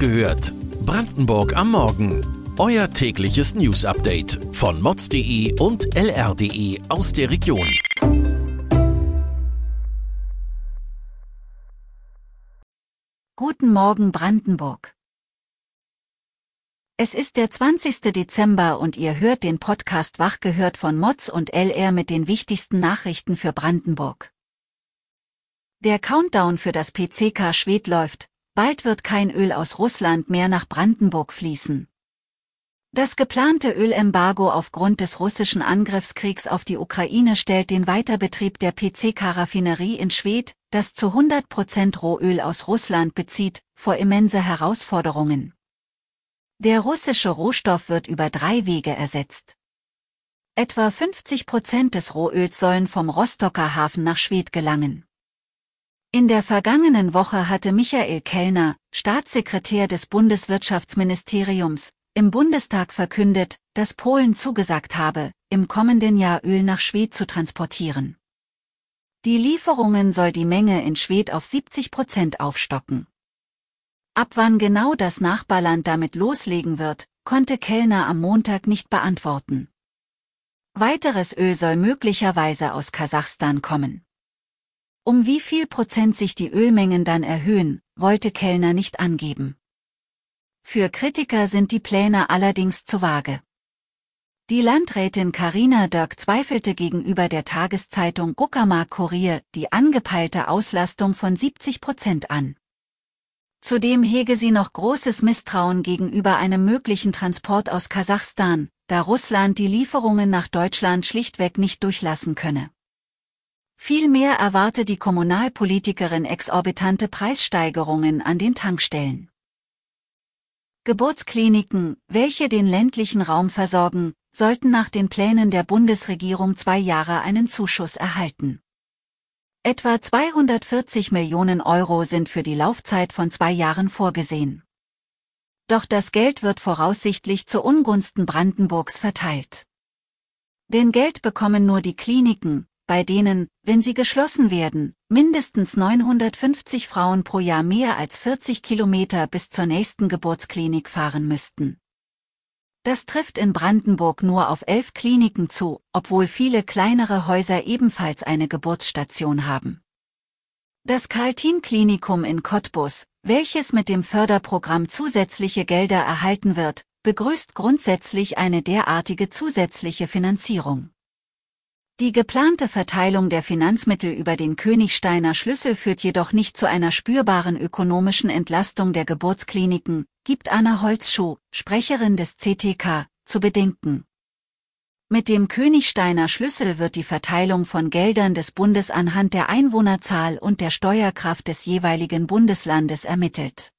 gehört. Brandenburg am Morgen. Euer tägliches News-Update von mods.de und lr.de aus der Region. Guten Morgen Brandenburg. Es ist der 20. Dezember und ihr hört den Podcast Wach gehört von Mods und LR mit den wichtigsten Nachrichten für Brandenburg. Der Countdown für das PCK Schwed läuft, bald wird kein Öl aus Russland mehr nach Brandenburg fließen. Das geplante Ölembargo aufgrund des russischen Angriffskriegs auf die Ukraine stellt den Weiterbetrieb der PCK-Raffinerie in Schwedt, das zu 100% Rohöl aus Russland bezieht, vor immense Herausforderungen. Der russische Rohstoff wird über drei Wege ersetzt. Etwa 50% des Rohöls sollen vom Rostocker Hafen nach Schwedt gelangen. In der vergangenen Woche hatte Michael Kellner, Staatssekretär des Bundeswirtschaftsministeriums, im Bundestag verkündet, dass Polen zugesagt habe, im kommenden Jahr Öl nach Schwed zu transportieren. Die Lieferungen soll die Menge in Schwed auf 70 Prozent aufstocken. Ab wann genau das Nachbarland damit loslegen wird, konnte Kellner am Montag nicht beantworten. Weiteres Öl soll möglicherweise aus Kasachstan kommen. Um wie viel Prozent sich die Ölmengen dann erhöhen, wollte Kellner nicht angeben. Für Kritiker sind die Pläne allerdings zu vage. Die Landrätin Karina Dörk zweifelte gegenüber der Tageszeitung Uckermark Kurier die angepeilte Auslastung von 70 Prozent an. Zudem hege sie noch großes Misstrauen gegenüber einem möglichen Transport aus Kasachstan, da Russland die Lieferungen nach Deutschland schlichtweg nicht durchlassen könne. Vielmehr erwarte die Kommunalpolitikerin exorbitante Preissteigerungen an den Tankstellen. Geburtskliniken, welche den ländlichen Raum versorgen, sollten nach den Plänen der Bundesregierung zwei Jahre einen Zuschuss erhalten. Etwa 240 Millionen Euro sind für die Laufzeit von zwei Jahren vorgesehen. Doch das Geld wird voraussichtlich zu Ungunsten Brandenburgs verteilt. Denn Geld bekommen nur die Kliniken, bei denen, wenn sie geschlossen werden, mindestens 950 Frauen pro Jahr mehr als 40 Kilometer bis zur nächsten Geburtsklinik fahren müssten. Das trifft in Brandenburg nur auf elf Kliniken zu, obwohl viele kleinere Häuser ebenfalls eine Geburtsstation haben. Das Karl-Team-Klinikum in Cottbus, welches mit dem Förderprogramm zusätzliche Gelder erhalten wird, begrüßt grundsätzlich eine derartige zusätzliche Finanzierung. Die geplante Verteilung der Finanzmittel über den Königsteiner Schlüssel führt jedoch nicht zu einer spürbaren ökonomischen Entlastung der Geburtskliniken, gibt Anna Holzschuh, Sprecherin des CTK, zu bedenken. Mit dem Königsteiner Schlüssel wird die Verteilung von Geldern des Bundes anhand der Einwohnerzahl und der Steuerkraft des jeweiligen Bundeslandes ermittelt.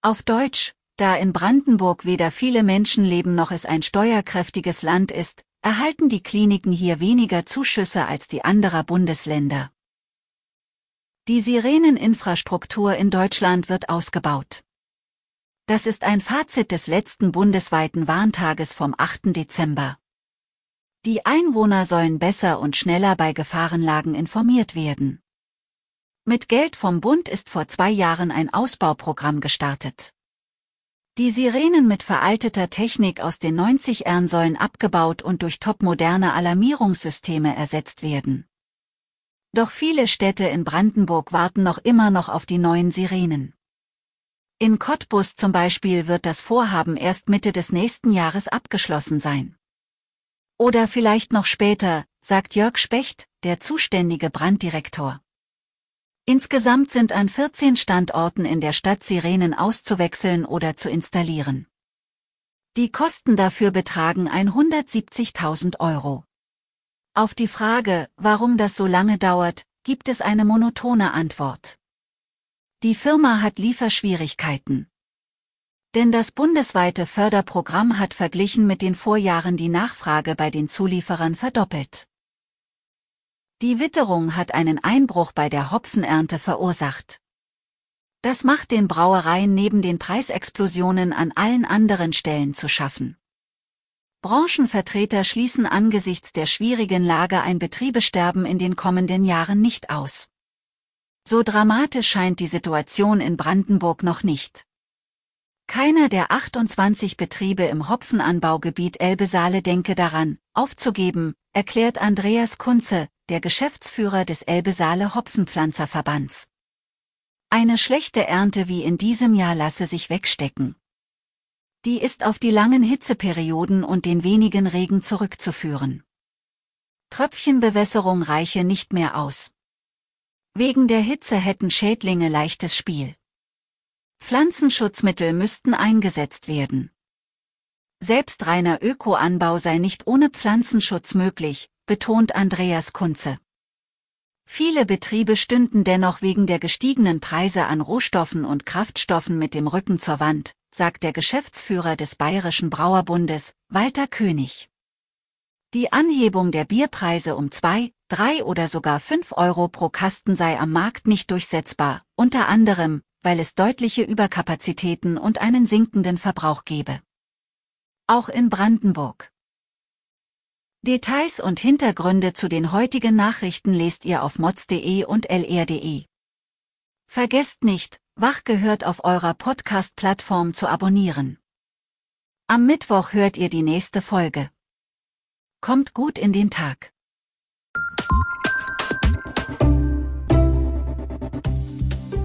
Auf Deutsch, da in Brandenburg weder viele Menschen leben noch es ein steuerkräftiges Land ist, erhalten die Kliniken hier weniger Zuschüsse als die anderer Bundesländer. Die Sireneninfrastruktur in Deutschland wird ausgebaut. Das ist ein Fazit des letzten bundesweiten Warntages vom 8. Dezember. Die Einwohner sollen besser und schneller bei Gefahrenlagen informiert werden. Mit Geld vom Bund ist vor zwei Jahren ein Ausbauprogramm gestartet. Die Sirenen mit veralteter Technik aus den 90ern sollen abgebaut und durch topmoderne Alarmierungssysteme ersetzt werden. Doch viele Städte in Brandenburg warten noch immer noch auf die neuen Sirenen. In Cottbus zum Beispiel wird das Vorhaben erst Mitte des nächsten Jahres abgeschlossen sein. Oder vielleicht noch später, sagt Jörg Specht, der zuständige Branddirektor. Insgesamt sind an 14 Standorten in der Stadt Sirenen auszuwechseln oder zu installieren. Die Kosten dafür betragen 170.000 Euro. Auf die Frage, warum das so lange dauert, gibt es eine monotone Antwort. Die Firma hat Lieferschwierigkeiten. Denn das bundesweite Förderprogramm hat verglichen mit den Vorjahren die Nachfrage bei den Zulieferern verdoppelt. Die Witterung hat einen Einbruch bei der Hopfenernte verursacht. Das macht den Brauereien neben den Preisexplosionen an allen anderen Stellen zu schaffen. Branchenvertreter schließen angesichts der schwierigen Lage ein Betriebesterben in den kommenden Jahren nicht aus. So dramatisch scheint die Situation in Brandenburg noch nicht. Keiner der 28 Betriebe im Hopfenanbaugebiet Elbe-Saale denke daran, aufzugeben, erklärt Andreas Kunze, der Geschäftsführer des Elbe-Saale Hopfenpflanzerverbands. Eine schlechte Ernte wie in diesem Jahr lasse sich wegstecken. Die ist auf die langen Hitzeperioden und den wenigen Regen zurückzuführen. Tröpfchenbewässerung reiche nicht mehr aus. Wegen der Hitze hätten Schädlinge leichtes Spiel. Pflanzenschutzmittel müssten eingesetzt werden. Selbst reiner Ökoanbau sei nicht ohne Pflanzenschutz möglich, betont Andreas Kunze. Viele Betriebe stünden dennoch wegen der gestiegenen Preise an Rohstoffen und Kraftstoffen mit dem Rücken zur Wand, sagt der Geschäftsführer des Bayerischen Brauerbundes, Walter König. Die Anhebung der Bierpreise um zwei, drei oder sogar fünf Euro pro Kasten sei am Markt nicht durchsetzbar, unter anderem, weil es deutliche Überkapazitäten und einen sinkenden Verbrauch gebe. Auch in Brandenburg. Details und Hintergründe zu den heutigen Nachrichten lest ihr auf mods.de und lr.de. Vergesst nicht, Wach gehört auf eurer Podcast-Plattform zu abonnieren. Am Mittwoch hört ihr die nächste Folge. Kommt gut in den Tag.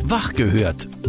Wach gehört.